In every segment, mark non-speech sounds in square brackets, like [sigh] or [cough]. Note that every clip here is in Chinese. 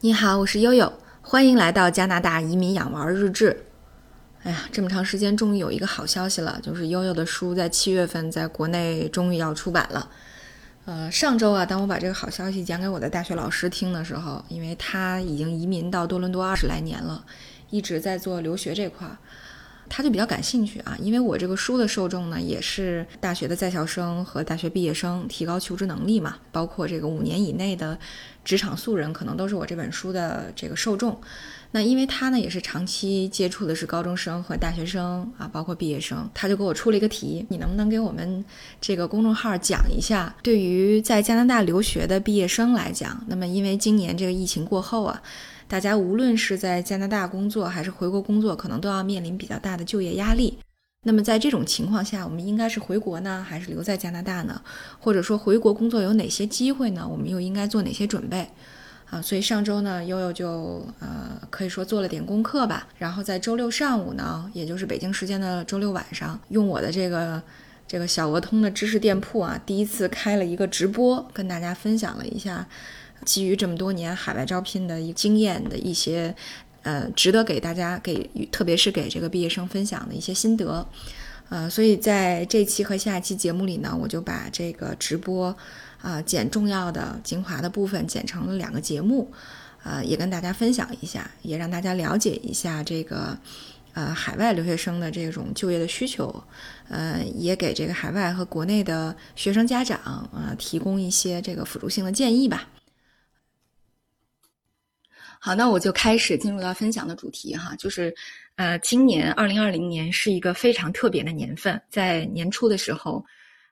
你好，我是悠悠，欢迎来到加拿大移民养娃日志。哎呀，这么长时间，终于有一个好消息了，就是悠悠的书在七月份在国内终于要出版了。呃，上周啊，当我把这个好消息讲给我的大学老师听的时候，因为他已经移民到多伦多二十来年了，一直在做留学这块儿。他就比较感兴趣啊，因为我这个书的受众呢，也是大学的在校生和大学毕业生，提高求职能力嘛，包括这个五年以内的职场素人，可能都是我这本书的这个受众。那因为他呢，也是长期接触的是高中生和大学生啊，包括毕业生，他就给我出了一个题，你能不能给我们这个公众号讲一下，对于在加拿大留学的毕业生来讲，那么因为今年这个疫情过后啊。大家无论是在加拿大工作还是回国工作，可能都要面临比较大的就业压力。那么在这种情况下，我们应该是回国呢，还是留在加拿大呢？或者说回国工作有哪些机会呢？我们又应该做哪些准备？啊，所以上周呢，悠悠就呃可以说做了点功课吧。然后在周六上午呢，也就是北京时间的周六晚上，用我的这个这个小鹅通的知识店铺啊，第一次开了一个直播，跟大家分享了一下。基于这么多年海外招聘的一经验的一些，呃，值得给大家给，特别是给这个毕业生分享的一些心得，呃，所以在这期和下期节目里呢，我就把这个直播，啊，剪重要的精华的部分剪成了两个节目，呃，也跟大家分享一下，也让大家了解一下这个，呃，海外留学生的这种就业的需求，呃，也给这个海外和国内的学生家长啊提供一些这个辅助性的建议吧。好，那我就开始进入到分享的主题哈，就是，呃，今年二零二零年是一个非常特别的年份，在年初的时候，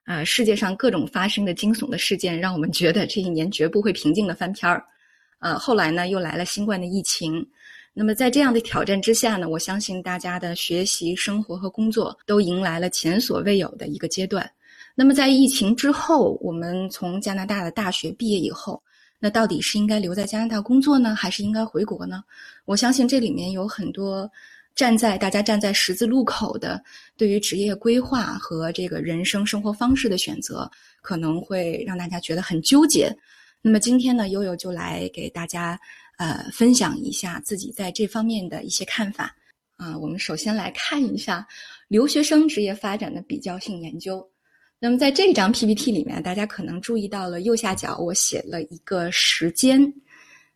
呃，世界上各种发生的惊悚的事件，让我们觉得这一年绝不会平静的翻篇儿，呃，后来呢，又来了新冠的疫情，那么在这样的挑战之下呢，我相信大家的学习、生活和工作都迎来了前所未有的一个阶段。那么在疫情之后，我们从加拿大的大学毕业以后。那到底是应该留在加拿大工作呢，还是应该回国呢？我相信这里面有很多站在大家站在十字路口的，对于职业规划和这个人生生活方式的选择，可能会让大家觉得很纠结。那么今天呢，悠悠就来给大家呃分享一下自己在这方面的一些看法啊。我们首先来看一下留学生职业发展的比较性研究。那么在这张 PPT 里面，大家可能注意到了右下角我写了一个时间，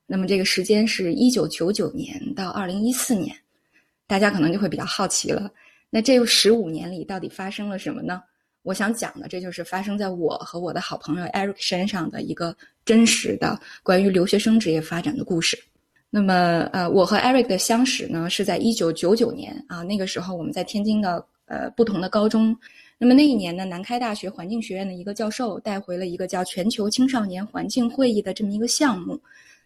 那么这个时间是一九九九年到二零一四年，大家可能就会比较好奇了，那这十五年里到底发生了什么呢？我想讲的，这就是发生在我和我的好朋友 Eric 身上的一个真实的关于留学生职业发展的故事。那么，呃，我和 Eric 的相识呢，是在一九九九年啊，那个时候我们在天津的呃不同的高中。那么那一年呢，南开大学环境学院的一个教授带回了一个叫“全球青少年环境会议”的这么一个项目。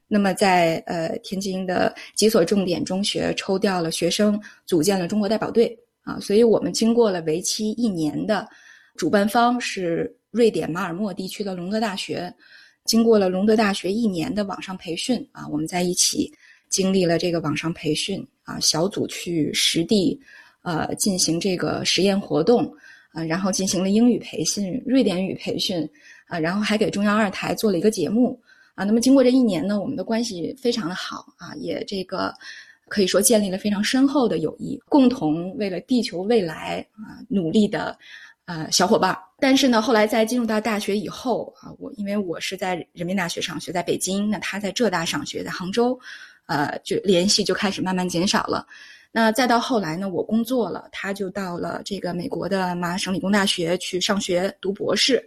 那么在呃天津的几所重点中学抽调了学生，组建了中国代表队啊。所以我们经过了为期一年的，主办方是瑞典马尔默地区的隆德大学，经过了隆德大学一年的网上培训啊，我们在一起经历了这个网上培训啊，小组去实地呃进行这个实验活动。啊，然后进行了英语培训、瑞典语培训，啊，然后还给中央二台做了一个节目，啊，那么经过这一年呢，我们的关系非常的好，啊，也这个可以说建立了非常深厚的友谊，共同为了地球未来啊努力的，呃，小伙伴。但是呢，后来在进入到大学以后，啊，我因为我是在人民大学上学，在北京，那他在浙大上学，在杭州，呃，就联系就开始慢慢减少了。那再到后来呢，我工作了，他就到了这个美国的麻省理工大学去上学读博士，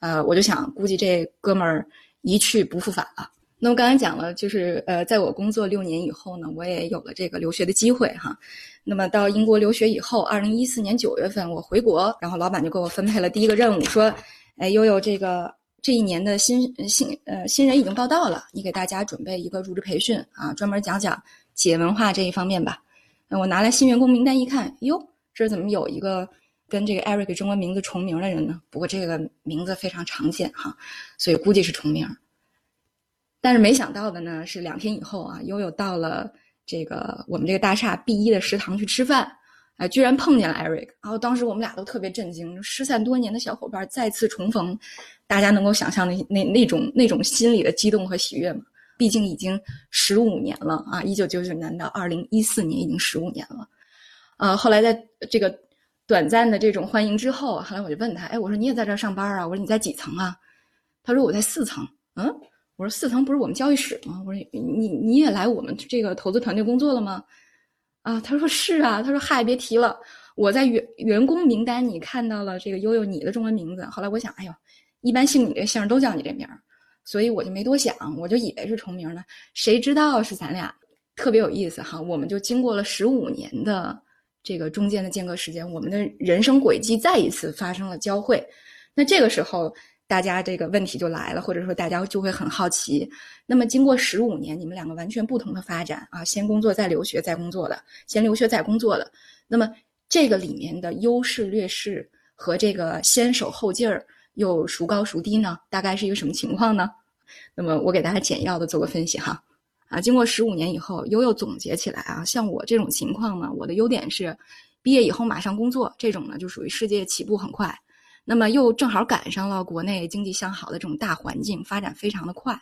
呃，我就想，估计这哥们儿一去不复返了。那么刚才讲了，就是呃，在我工作六年以后呢，我也有了这个留学的机会哈。那么到英国留学以后，二零一四年九月份我回国，然后老板就给我分配了第一个任务，说，哎，悠悠，这个这一年的新新呃新人已经报到了，你给大家准备一个入职培训啊，专门讲讲企业文化这一方面吧。我拿来新员工名单一看，哟，这怎么有一个跟这个 Eric 中文名字重名的人呢？不过这个名字非常常见哈，所以估计是重名。但是没想到的呢，是两天以后啊，悠悠到了这个我们这个大厦 B 一的食堂去吃饭，哎，居然碰见了 Eric。然后当时我们俩都特别震惊，失散多年的小伙伴再次重逢，大家能够想象那那那种那种心里的激动和喜悦吗？毕竟已经十五年了啊，一九九九年到二零一四年已经十五年了。呃，后来在这个短暂的这种欢迎之后，后来我就问他，哎，我说你也在这儿上班啊？我说你在几层啊？他说我在四层。嗯，我说四层不是我们交易室吗？我说你你也来我们这个投资团队工作了吗？啊，他说是啊。他说嗨，别提了，我在员员工名单你看到了这个悠悠你的中文名字。后来我想，哎呦，一般姓你这姓都叫你这名儿，所以我就没多想，我就以为是重名呢。谁知道是咱俩，特别有意思哈。我们就经过了十五年的这个中间的间隔时间，我们的人生轨迹再一次发生了交汇。那这个时候，大家这个问题就来了，或者说大家就会很好奇。那么经过十五年，你们两个完全不同的发展啊，先工作再留学再工作的，先留学再工作的，那么这个里面的优势劣势和这个先手后劲儿又孰高孰低呢？大概是一个什么情况呢？[laughs] 那么我给大家简要的做个分析哈。啊，经过十五年以后，悠悠总结起来啊，像我这种情况呢，我的优点是毕业以后马上工作，这种呢就属于世界起步很快，那么又正好赶上了国内经济向好的这种大环境，发展非常的快。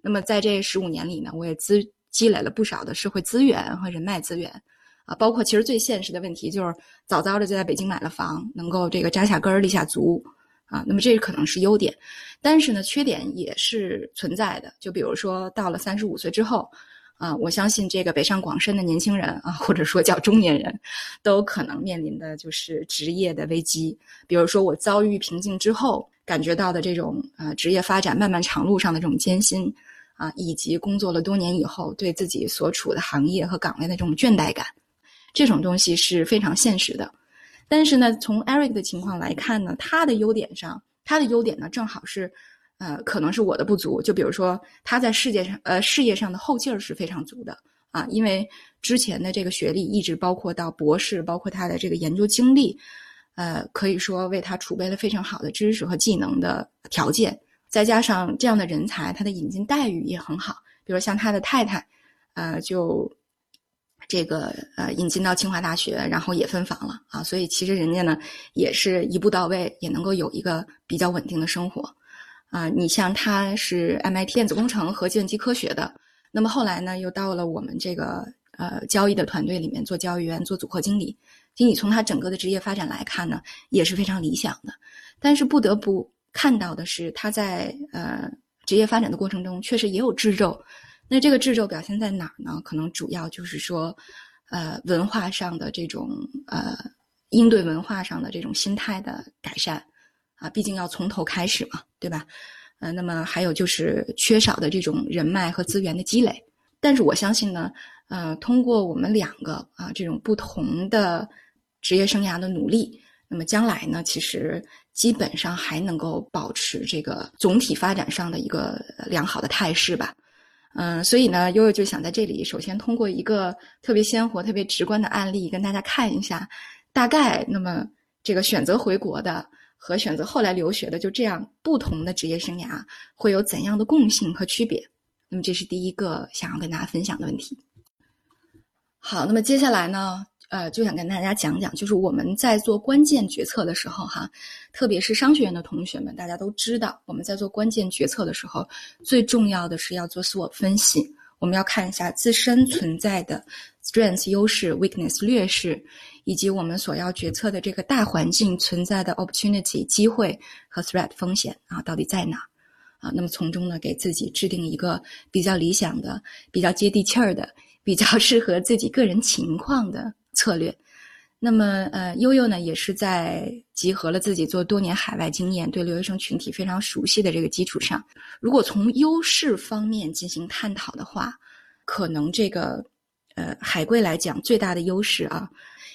那么在这十五年里呢，我也资积累了不少的社会资源和人脉资源，啊，包括其实最现实的问题就是早早的就在北京买了房，能够这个扎下根儿立下足，啊，那么这可能是优点，但是呢，缺点也是存在的。就比如说到了三十五岁之后，啊，我相信这个北上广深的年轻人啊，或者说叫中年人，都可能面临的就是职业的危机。比如说我遭遇瓶颈之后，感觉到的这种呃职业发展漫漫长路上的这种艰辛。啊，以及工作了多年以后，对自己所处的行业和岗位的这种倦怠感，这种东西是非常现实的。但是呢，从 Eric 的情况来看呢，他的优点上，他的优点呢，正好是，呃，可能是我的不足。就比如说，他在世界上，呃，事业上的后劲儿是非常足的啊，因为之前的这个学历一直包括到博士，包括他的这个研究经历，呃，可以说为他储备了非常好的知识和技能的条件。再加上这样的人才，他的引进待遇也很好。比如像他的太太，呃，就这个呃引进到清华大学，然后也分房了啊。所以其实人家呢也是一步到位，也能够有一个比较稳定的生活啊。你像他是 MIT 电子工程和计算机科学的，那么后来呢又到了我们这个呃交易的团队里面做交易员、做组合经理。经理从他整个的职业发展来看呢，也是非常理想的。但是不得不。看到的是他在呃职业发展的过程中，确实也有掣肘。那这个掣肘表现在哪儿呢？可能主要就是说，呃，文化上的这种呃应对文化上的这种心态的改善啊，毕竟要从头开始嘛，对吧？呃，那么还有就是缺少的这种人脉和资源的积累。但是我相信呢，呃，通过我们两个啊这种不同的职业生涯的努力，那么将来呢，其实。基本上还能够保持这个总体发展上的一个良好的态势吧，嗯，所以呢，悠悠就想在这里首先通过一个特别鲜活、特别直观的案例跟大家看一下，大概那么这个选择回国的和选择后来留学的就这样不同的职业生涯会有怎样的共性和区别？那么这是第一个想要跟大家分享的问题。好，那么接下来呢？呃，就想跟大家讲讲，就是我们在做关键决策的时候，哈，特别是商学院的同学们，大家都知道，我们在做关键决策的时候，最重要的是要做自我分析，我们要看一下自身存在的 strength 优势、weakness 劣势，以及我们所要决策的这个大环境存在的 opportunity 机会和 threat 风险啊，到底在哪？啊，那么从中呢，给自己制定一个比较理想的、比较接地气儿的、比较 [laughs] 适合自己个人情况的。策略，那么呃，悠悠呢也是在集合了自己做多年海外经验、对留学生群体非常熟悉的这个基础上，如果从优势方面进行探讨的话，可能这个呃海归来讲最大的优势啊，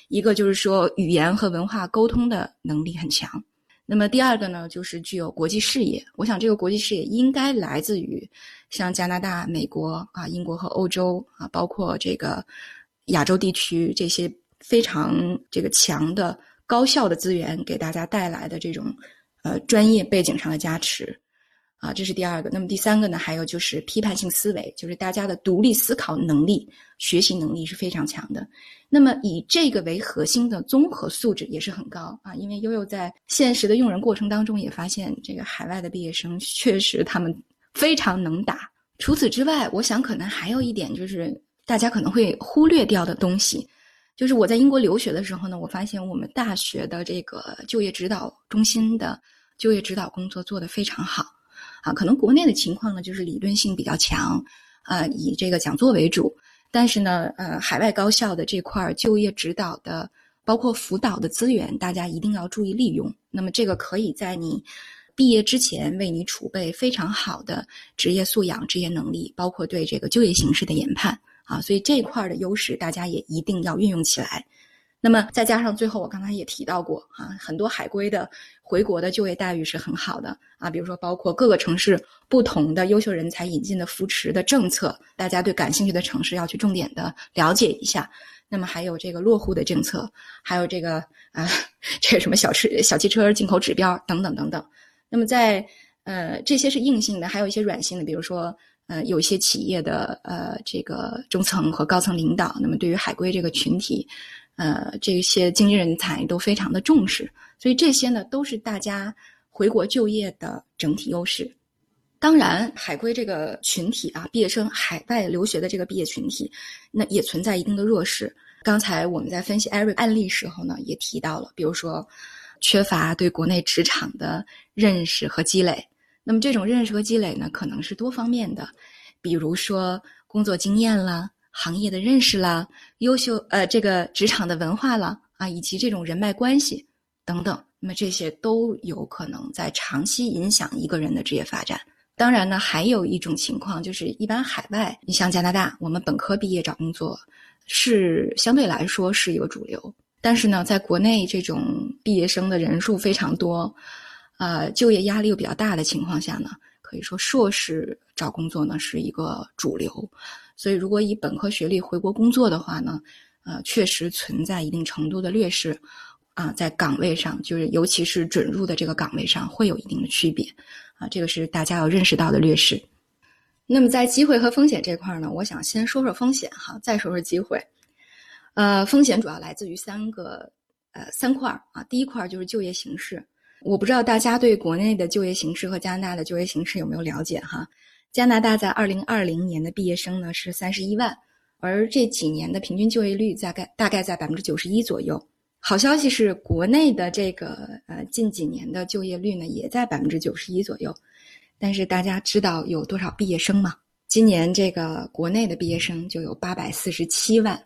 一个就是说语言和文化沟通的能力很强，那么第二个呢就是具有国际视野。我想这个国际视野应该来自于像加拿大、美国啊、英国和欧洲啊，包括这个。亚洲地区这些非常这个强的高效的资源给大家带来的这种呃专业背景上的加持啊，这是第二个。那么第三个呢，还有就是批判性思维，就是大家的独立思考能力、学习能力是非常强的。那么以这个为核心的综合素质也是很高啊，因为悠悠在现实的用人过程当中也发现，这个海外的毕业生确实他们非常能打除此之外，我想可能还有一点就是大家可能会忽略掉的东西，就是我在英国留学的时候呢，我发现我们大学的这个就业指导中心的就业指导工作做得非常好，啊，可能国内的情况呢就是理论性比较强，啊，以这个讲座为主，但是呢，呃，海外高校的这块就业指导的包括辅导的资源，大家一定要注意利用。那么这个可以在你。毕业之前为你储备非常好的职业素养、职业能力，包括对这个就业形势的研判啊，所以这一块的优势大家也一定要运用起来。那么再加上最后我刚才也提到过啊，很多海归的回国的就业待遇是很好的啊，比如说包括各个城市不同的优秀人才引进的扶持的政策，大家对感兴趣的城市要去重点的了解一下。那么还有这个落户的政策，还有这个啊，这个什么小车小汽车进口指标等等等等。那么在呃这些是硬性的，还有一些软性的，比如说呃有些企业的呃这个中层和高层领导，那么对于海归这个群体，呃这些精英人才都非常的重视，所以这些呢都是大家回国就业的整体优势。当然，海归这个群体啊，毕业生海外留学的这个毕业群体，那也存在一定的弱势。刚才我们在分析艾瑞案例时候呢，也提到了，比如说。缺乏对国内职场的认识和积累，那么这种认识和积累呢，可能是多方面的，比如说工作经验啦、行业的认识啦、优秀呃这个职场的文化啦啊，以及这种人脉关系等等，那么这些都有可能在长期影响一个人的职业发展。当然呢，还有一种情况就是，一般海外，你像加拿大，我们本科毕业找工作是相对来说是一个主流。但是呢，在国内这种毕业生的人数非常多，呃，就业压力又比较大的情况下呢，可以说硕士找工作呢是一个主流。所以，如果以本科学历回国工作的话呢，呃，确实存在一定程度的劣势，啊，在岗位上，就是尤其是准入的这个岗位上会有一定的区别，啊，这个是大家要认识到的劣势。那么，在机会和风险这块呢，我想先说说风险哈，再说说机会。呃，风险主要来自于三个呃三块啊。第一块就是就业形势，我不知道大家对国内的就业形势和加拿大的就业形势有没有了解哈？加拿大在二零二零年的毕业生呢是三十一万，而这几年的平均就业率大概大概在百分之九十一左右。好消息是，国内的这个呃近几年的就业率呢也在百分之九十一左右。但是大家知道有多少毕业生吗？今年这个国内的毕业生就有八百四十七万。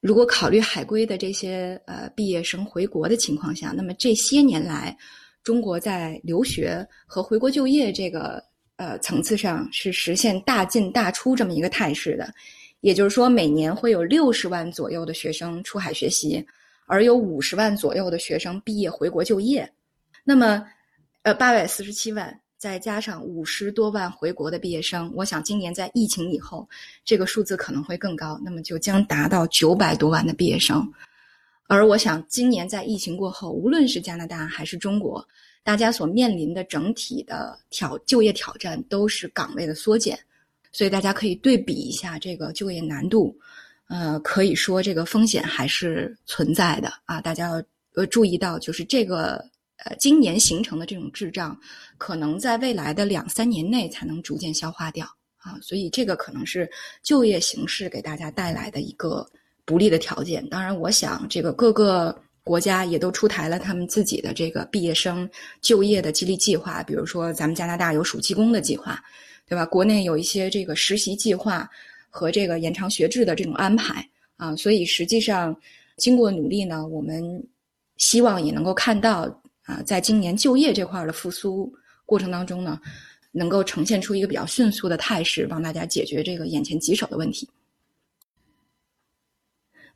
如果考虑海归的这些呃毕业生回国的情况下，那么这些年来，中国在留学和回国就业这个呃层次上是实现大进大出这么一个态势的。也就是说，每年会有六十万左右的学生出海学习，而有五十万左右的学生毕业回国就业。那么，呃，八百四十七万。再加上五十多万回国的毕业生，我想今年在疫情以后，这个数字可能会更高，那么就将达到九百多万的毕业生。而我想，今年在疫情过后，无论是加拿大还是中国，大家所面临的整体的挑就业挑战都是岗位的缩减，所以大家可以对比一下这个就业难度，呃，可以说这个风险还是存在的啊，大家要呃注意到，就是这个。呃，今年形成的这种滞胀，可能在未来的两三年内才能逐渐消化掉啊，所以这个可能是就业形势给大家带来的一个不利的条件。当然，我想这个各个国家也都出台了他们自己的这个毕业生就业的激励计划，比如说咱们加拿大有暑期工的计划，对吧？国内有一些这个实习计划和这个延长学制的这种安排啊，所以实际上经过努力呢，我们希望也能够看到。啊，在今年就业这块的复苏过程当中呢，能够呈现出一个比较迅速的态势，帮大家解决这个眼前棘手的问题。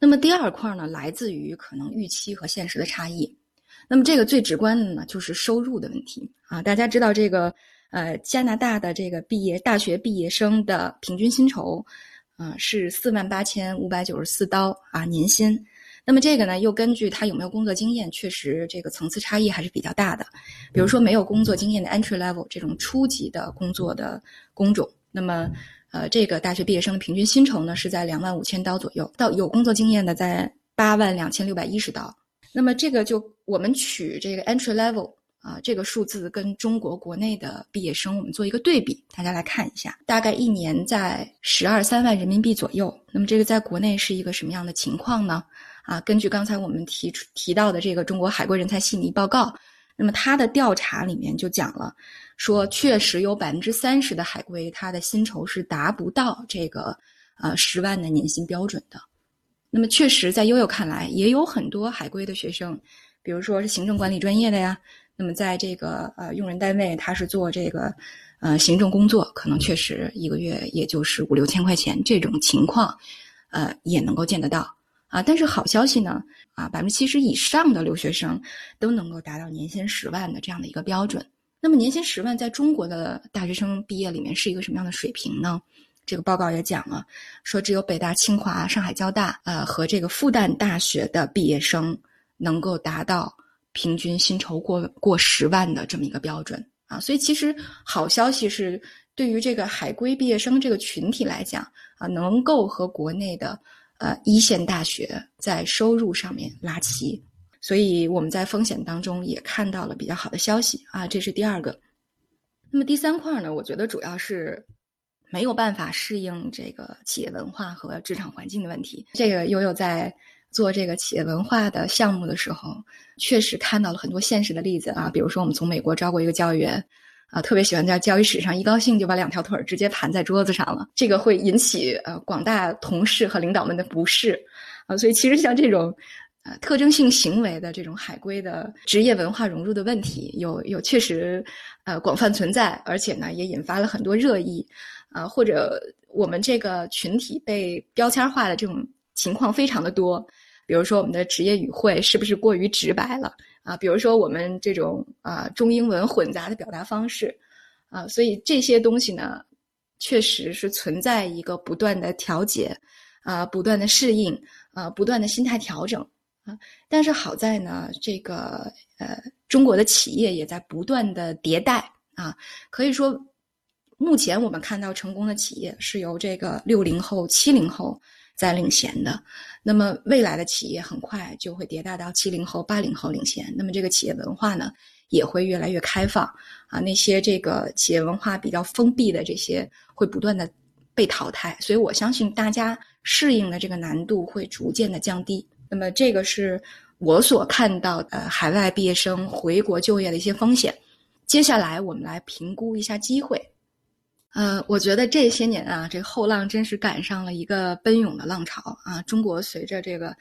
那么第二块呢，来自于可能预期和现实的差异。那么这个最直观的呢，就是收入的问题啊。大家知道这个呃，加拿大的这个毕业大学毕业生的平均薪酬，啊，是四万八千五百九十四刀啊，年薪。那么这个呢，又根据他有没有工作经验，确实这个层次差异还是比较大的。比如说没有工作经验的 entry level 这种初级的工作的工种，那么呃，这个大学毕业生的平均薪酬呢是在两万五千刀左右，到有工作经验的在八万两千六百一十刀。那么这个就我们取这个 entry level 啊，这个数字跟中国国内的毕业生我们做一个对比，大家来看一下，大概一年在十二三万人民币左右。那么这个在国内是一个什么样的情况呢？啊，根据刚才我们提出提到的这个中国海归人才细腻报告，那么他的调查里面就讲了，说确实有百分之三十的海归他的薪酬是达不到这个呃十万的年薪标准的。那么确实，在悠悠看来，也有很多海归的学生，比如说是行政管理专业的呀。那么，在这个呃用人单位，他是做这个呃行政工作，可能确实一个月也就是五六千块钱这种情况，呃也能够见得到啊。但是好消息呢，啊百分之七十以上的留学生都能够达到年薪十万的这样的一个标准。那么年薪十万在中国的大学生毕业里面是一个什么样的水平呢？这个报告也讲了，说只有北大、清华、上海交大呃和这个复旦大学的毕业生能够达到。平均薪酬过过十万的这么一个标准啊，所以其实好消息是，对于这个海归毕业生这个群体来讲啊，能够和国内的呃一线大学在收入上面拉齐，所以我们在风险当中也看到了比较好的消息啊，这是第二个。那么第三块呢，我觉得主要是没有办法适应这个企业文化和职场环境的问题，这个悠悠在。做这个企业文化的项目的时候，确实看到了很多现实的例子啊，比如说我们从美国招过一个教育员，啊，特别喜欢在教育史上一高兴就把两条腿直接盘在桌子上了，这个会引起呃广大同事和领导们的不适，啊，所以其实像这种呃特征性行为的这种海归的职业文化融入的问题，有有确实呃广泛存在，而且呢也引发了很多热议，啊，或者我们这个群体被标签化的这种情况非常的多。比如说，我们的职业语汇是不是过于直白了啊？比如说，我们这种啊中英文混杂的表达方式啊，所以这些东西呢，确实是存在一个不断的调节啊，不断的适应啊，不断的心态调整啊。但是好在呢，这个呃，中国的企业也在不断的迭代啊。可以说，目前我们看到成功的企业是由这个六零后、七零后。在领先的，那么未来的企业很快就会迭代到七零后、八零后领先。那么这个企业文化呢，也会越来越开放啊。那些这个企业文化比较封闭的这些，会不断的被淘汰。所以我相信大家适应的这个难度会逐渐的降低。那么这个是我所看到的海外毕业生回国就业的一些风险。接下来我们来评估一下机会。呃，我觉得这些年啊，这后浪真是赶上了一个奔涌的浪潮啊！中国随着这个，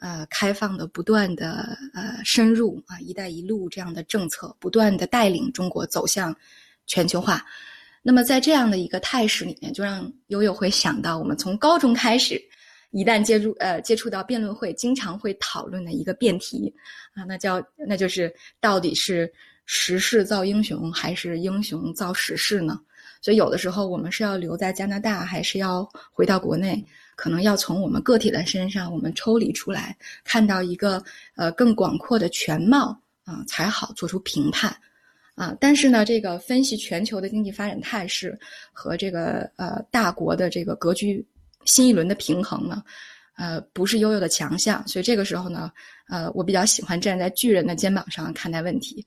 呃，开放的不断的呃深入啊，“一带一路”这样的政策不断的带领中国走向全球化。那么在这样的一个态势里面，就让悠悠会想到我们从高中开始，一旦接触呃接触到辩论会，经常会讨论的一个辩题啊，那叫那就是到底是时势造英雄，还是英雄造时势呢？所以有的时候我们是要留在加拿大，还是要回到国内？可能要从我们个体的身上，我们抽离出来，看到一个呃更广阔的全貌啊，才好做出评判啊。但是呢，这个分析全球的经济发展态势和这个呃大国的这个格局新一轮的平衡呢，呃不是悠悠的强项。所以这个时候呢，呃我比较喜欢站在巨人的肩膀上看待问题。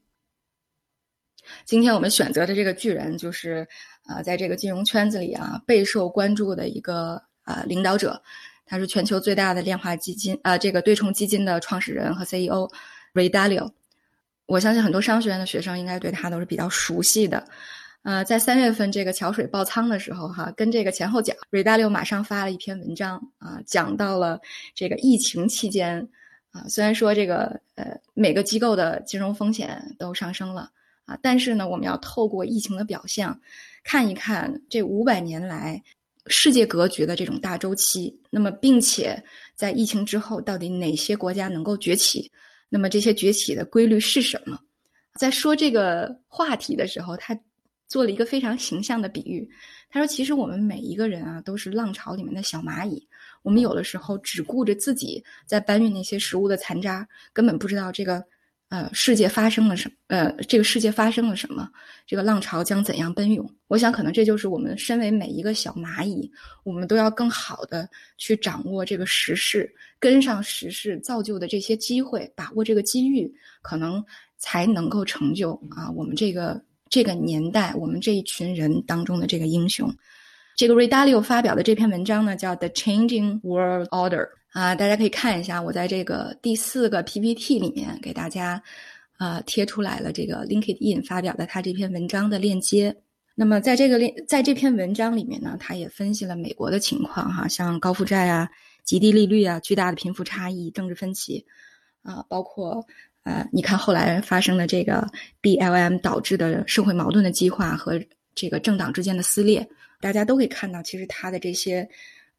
今天我们选择的这个巨人就是。啊，在这个金融圈子里啊，备受关注的一个呃领导者，他是全球最大的量化基金啊，这个对冲基金的创始人和 CEO Ray Dalio。我相信很多商学院的学生应该对他都是比较熟悉的。呃，在三月份这个桥水爆仓的时候，哈，跟这个前后脚瑞大六马上发了一篇文章啊，讲到了这个疫情期间啊，虽然说这个呃每个机构的金融风险都上升了啊，但是呢，我们要透过疫情的表象。看一看这五百年来世界格局的这种大周期，那么并且在疫情之后，到底哪些国家能够崛起？那么这些崛起的规律是什么？在说这个话题的时候，他做了一个非常形象的比喻。他说：“其实我们每一个人啊，都是浪潮里面的小蚂蚁。我们有的时候只顾着自己在搬运那些食物的残渣，根本不知道这个。”呃，世界发生了什么？呃，这个世界发生了什么？这个浪潮将怎样奔涌？我想，可能这就是我们身为每一个小蚂蚁，我们都要更好的去掌握这个时势，跟上时势造就的这些机会，把握这个机遇，可能才能够成就啊我们这个这个年代我们这一群人当中的这个英雄。这个 Ray Dalio 发表的这篇文章呢，叫《The Changing World Order》啊，大家可以看一下，我在这个第四个 PPT 里面给大家呃贴出来了这个 LinkedIn 发表的他这篇文章的链接。那么在这个链在这篇文章里面呢，他也分析了美国的情况哈，像高负债啊、极低利率啊、巨大的贫富差异、政治分歧啊，包括呃，你看后来发生的这个 BLM 导致的社会矛盾的激化和这个政党之间的撕裂。大家都可以看到，其实他的这些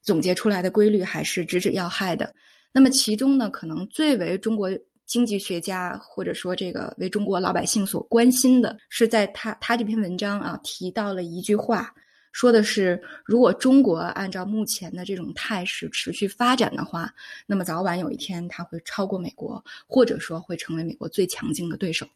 总结出来的规律还是直指要害的。那么其中呢，可能最为中国经济学家或者说这个为中国老百姓所关心的是，在他他这篇文章啊提到了一句话，说的是，如果中国按照目前的这种态势持续发展的话，那么早晚有一天它会超过美国，或者说会成为美国最强劲的对手。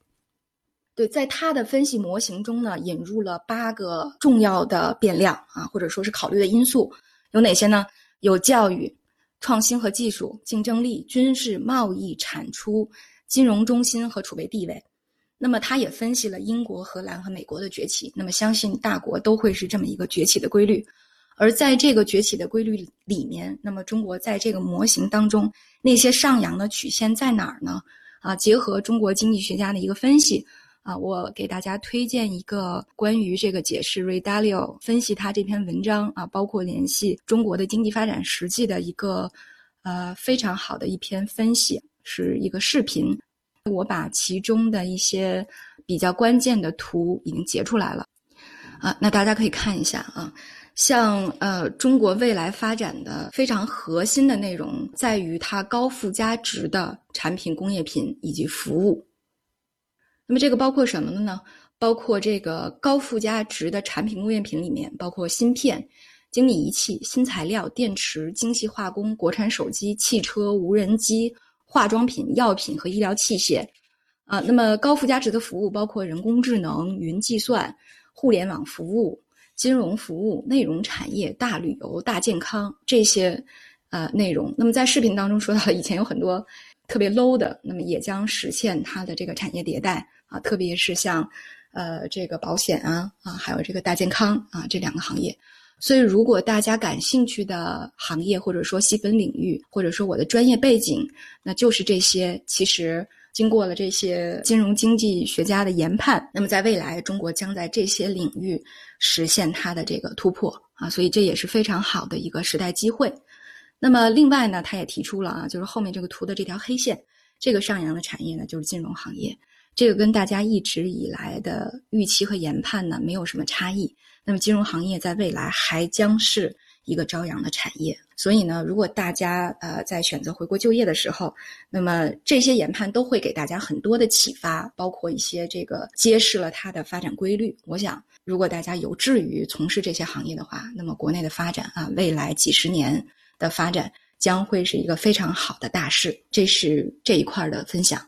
对，在他的分析模型中呢，引入了八个重要的变量啊，或者说是考虑的因素，有哪些呢？有教育、创新和技术、竞争力、军事、贸易、产出、金融中心和储备地位。那么，他也分析了英国、荷兰和美国的崛起。那么，相信大国都会是这么一个崛起的规律。而在这个崛起的规律里面，那么中国在这个模型当中那些上扬的曲线在哪儿呢？啊，结合中国经济学家的一个分析。啊，我给大家推荐一个关于这个解释 Ray Dalio 分析他这篇文章啊，包括联系中国的经济发展实际的一个呃非常好的一篇分析，是一个视频。我把其中的一些比较关键的图已经截出来了啊，那大家可以看一下啊。像呃中国未来发展的非常核心的内容，在于它高附加值的产品、工业品以及服务。那么这个包括什么的呢？包括这个高附加值的产品工业品里面，包括芯片、精密仪器、新材料、电池、精细化工、国产手机、汽车、无人机、化妆品、药品和医疗器械。啊，那么高附加值的服务包括人工智能、云计算、互联网服务、金融服务、内容产业、大旅游、大健康这些呃内容。那么在视频当中说到，以前有很多特别 low 的，那么也将实现它的这个产业迭代。啊，特别是像，呃，这个保险啊，啊，还有这个大健康啊，这两个行业。所以，如果大家感兴趣的行业，或者说细分领域，或者说我的专业背景，那就是这些。其实，经过了这些金融经济学家的研判，那么在未来，中国将在这些领域实现它的这个突破啊，所以这也是非常好的一个时代机会。那么，另外呢，他也提出了啊，就是后面这个图的这条黑线，这个上扬的产业呢，就是金融行业。这个跟大家一直以来的预期和研判呢没有什么差异。那么金融行业在未来还将是一个朝阳的产业。所以呢，如果大家呃在选择回国就业的时候，那么这些研判都会给大家很多的启发，包括一些这个揭示了它的发展规律。我想，如果大家有志于从事这些行业的话，那么国内的发展啊，未来几十年的发展将会是一个非常好的大事。这是这一块的分享。